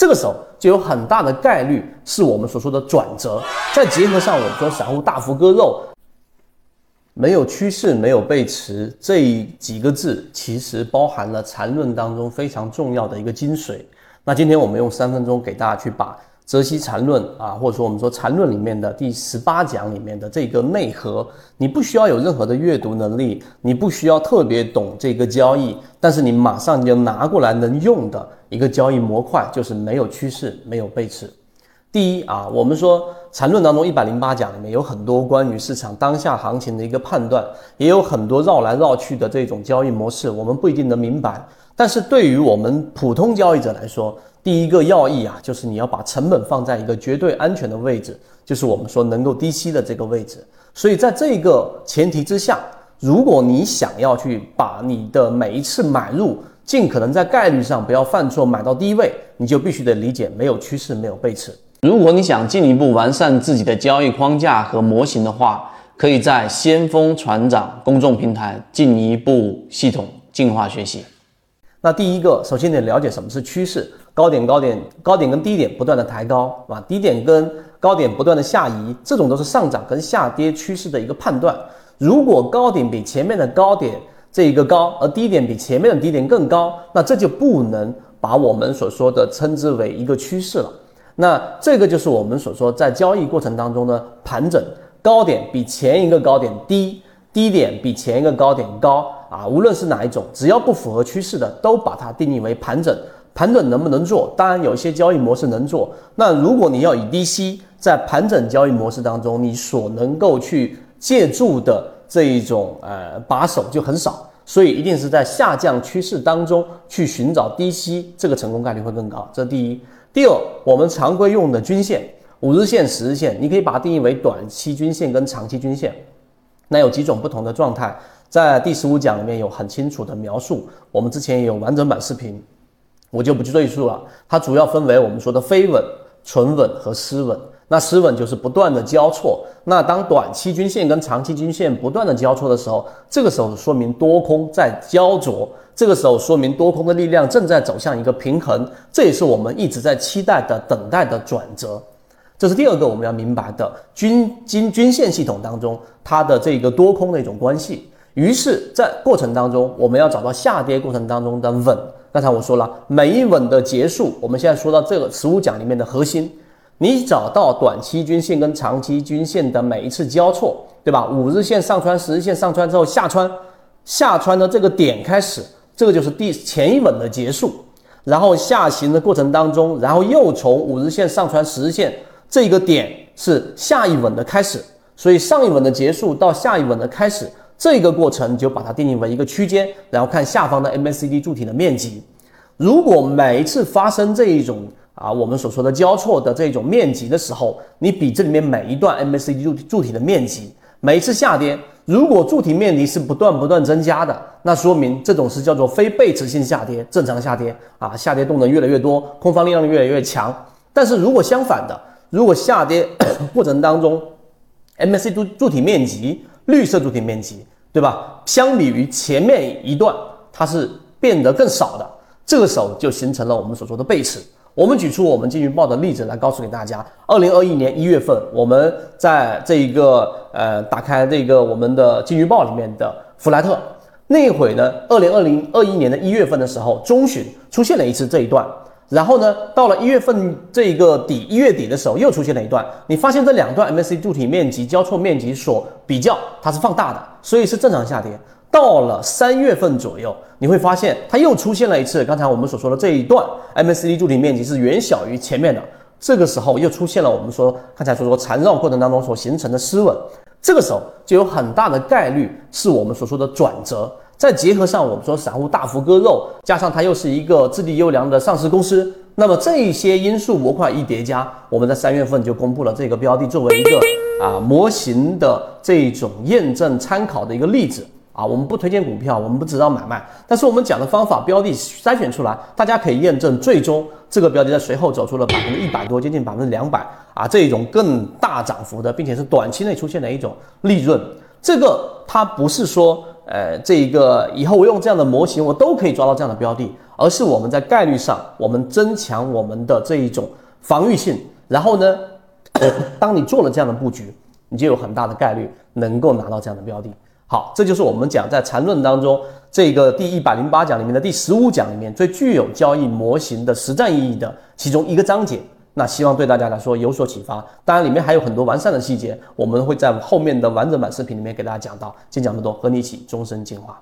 这个时候就有很大的概率是我们所说的转折。再结合上我们说散户大幅割肉，没有趋势，没有背驰这几个字，其实包含了缠论当中非常重要的一个精髓。那今天我们用三分钟给大家去把。泽西禅论啊，或者说我们说禅论里面的第十八讲里面的这个内核，你不需要有任何的阅读能力，你不需要特别懂这个交易，但是你马上就拿过来能用的一个交易模块，就是没有趋势，没有背驰。第一啊，我们说禅论当中一百零八讲里面有很多关于市场当下行情的一个判断，也有很多绕来绕去的这种交易模式，我们不一定能明白。但是对于我们普通交易者来说，第一个要义啊，就是你要把成本放在一个绝对安全的位置，就是我们说能够低吸的这个位置。所以在这个前提之下，如果你想要去把你的每一次买入尽可能在概率上不要犯错，买到低位，你就必须得理解没有趋势，没有背驰。如果你想进一步完善自己的交易框架和模型的话，可以在先锋船长公众平台进一步系统进化学习。那第一个，首先得了解什么是趋势。高点高点高点跟低点不断的抬高啊，低点跟高点不断的下移，这种都是上涨跟下跌趋势的一个判断。如果高点比前面的高点这一个高，而低点比前面的低点更高，那这就不能把我们所说的称之为一个趋势了。那这个就是我们所说在交易过程当中的盘整，高点比前一个高点低，低点比前一个高点高啊，无论是哪一种，只要不符合趋势的，都把它定义为盘整。盘整能不能做？当然，有一些交易模式能做。那如果你要以低吸，在盘整交易模式当中，你所能够去借助的这一种呃把手就很少，所以一定是在下降趋势当中去寻找低吸，这个成功概率会更高。这第一。第二，我们常规用的均线，五日线、十日线，你可以把它定义为短期均线跟长期均线。那有几种不同的状态，在第十五讲里面有很清楚的描述，我们之前也有完整版视频。我就不去赘述了，它主要分为我们说的非稳、纯稳和失稳。那失稳就是不断的交错。那当短期均线跟长期均线不断的交错的时候，这个时候说明多空在焦灼，这个时候说明多空的力量正在走向一个平衡，这也是我们一直在期待的、等待的转折。这是第二个我们要明白的均均均线系统当中它的这个多空的一种关系。于是，在过程当中，我们要找到下跌过程当中的稳。刚才我说了，每一稳的结束，我们现在说到这个十五讲里面的核心，你找到短期均线跟长期均线的每一次交错，对吧？五日线上穿，十日线上穿之后下穿，下穿的这个点开始，这个就是第前一稳的结束。然后下行的过程当中，然后又从五日线上穿十日线这个点是下一稳的开始，所以上一稳的结束到下一稳的开始。这个过程就把它定义为一个区间，然后看下方的 MACD 柱体的面积。如果每一次发生这一种啊，我们所说的交错的这种面积的时候，你比这里面每一段 MACD 柱柱体的面积，每一次下跌，如果柱体面积是不断不断增加的，那说明这种是叫做非背驰性下跌，正常下跌啊，下跌动能越来越多，空方力量越来越强。但是如果相反的，如果下跌 过程当中 MACD 柱柱体面积绿色柱体面积，对吧？相比于前面一段，它是变得更少的。这个时候就形成了我们所说的背驰。我们举出我们金鱼报的例子来告诉给大家：二零二一年一月份，我们在这一个呃打开这个我们的金鱼报里面的弗莱特那会呢，二零二零二一年的一月份的时候，中旬出现了一次这一段。然后呢，到了一月份这个底，一月底的时候又出现了一段。你发现这两段 M A C 柱体面积交错面积所比较，它是放大的，所以是正常下跌。到了三月份左右，你会发现它又出现了一次。刚才我们所说的这一段 MACD 柱体面积是远小于前面的，这个时候又出现了我们说刚才所说缠绕过程当中所形成的失稳，这个时候就有很大的概率是我们所说的转折。再结合上我们说散户大幅割肉，加上它又是一个质地优良的上市公司，那么这一些因素模块一叠加，我们在三月份就公布了这个标的作为一个啊模型的这种验证参考的一个例子啊。我们不推荐股票，我们不指导买卖，但是我们讲的方法标的筛选出来，大家可以验证，最终这个标的在随后走出了百分之一百多，接近百分之两百啊这一种更大涨幅的，并且是短期内出现的一种利润。这个它不是说呃，这一个以后我用这样的模型，我都可以抓到这样的标的，而是我们在概率上，我们增强我们的这一种防御性，然后呢，当你做了这样的布局，你就有很大的概率能够拿到这样的标的。好，这就是我们讲在缠论当中这个第一百零八讲里面的第十五讲里面最具有交易模型的实战意义的其中一个章节。那希望对大家来说有所启发。当然，里面还有很多完善的细节，我们会在后面的完整版视频里面给大家讲到。先讲这么多，和你一起终身进化。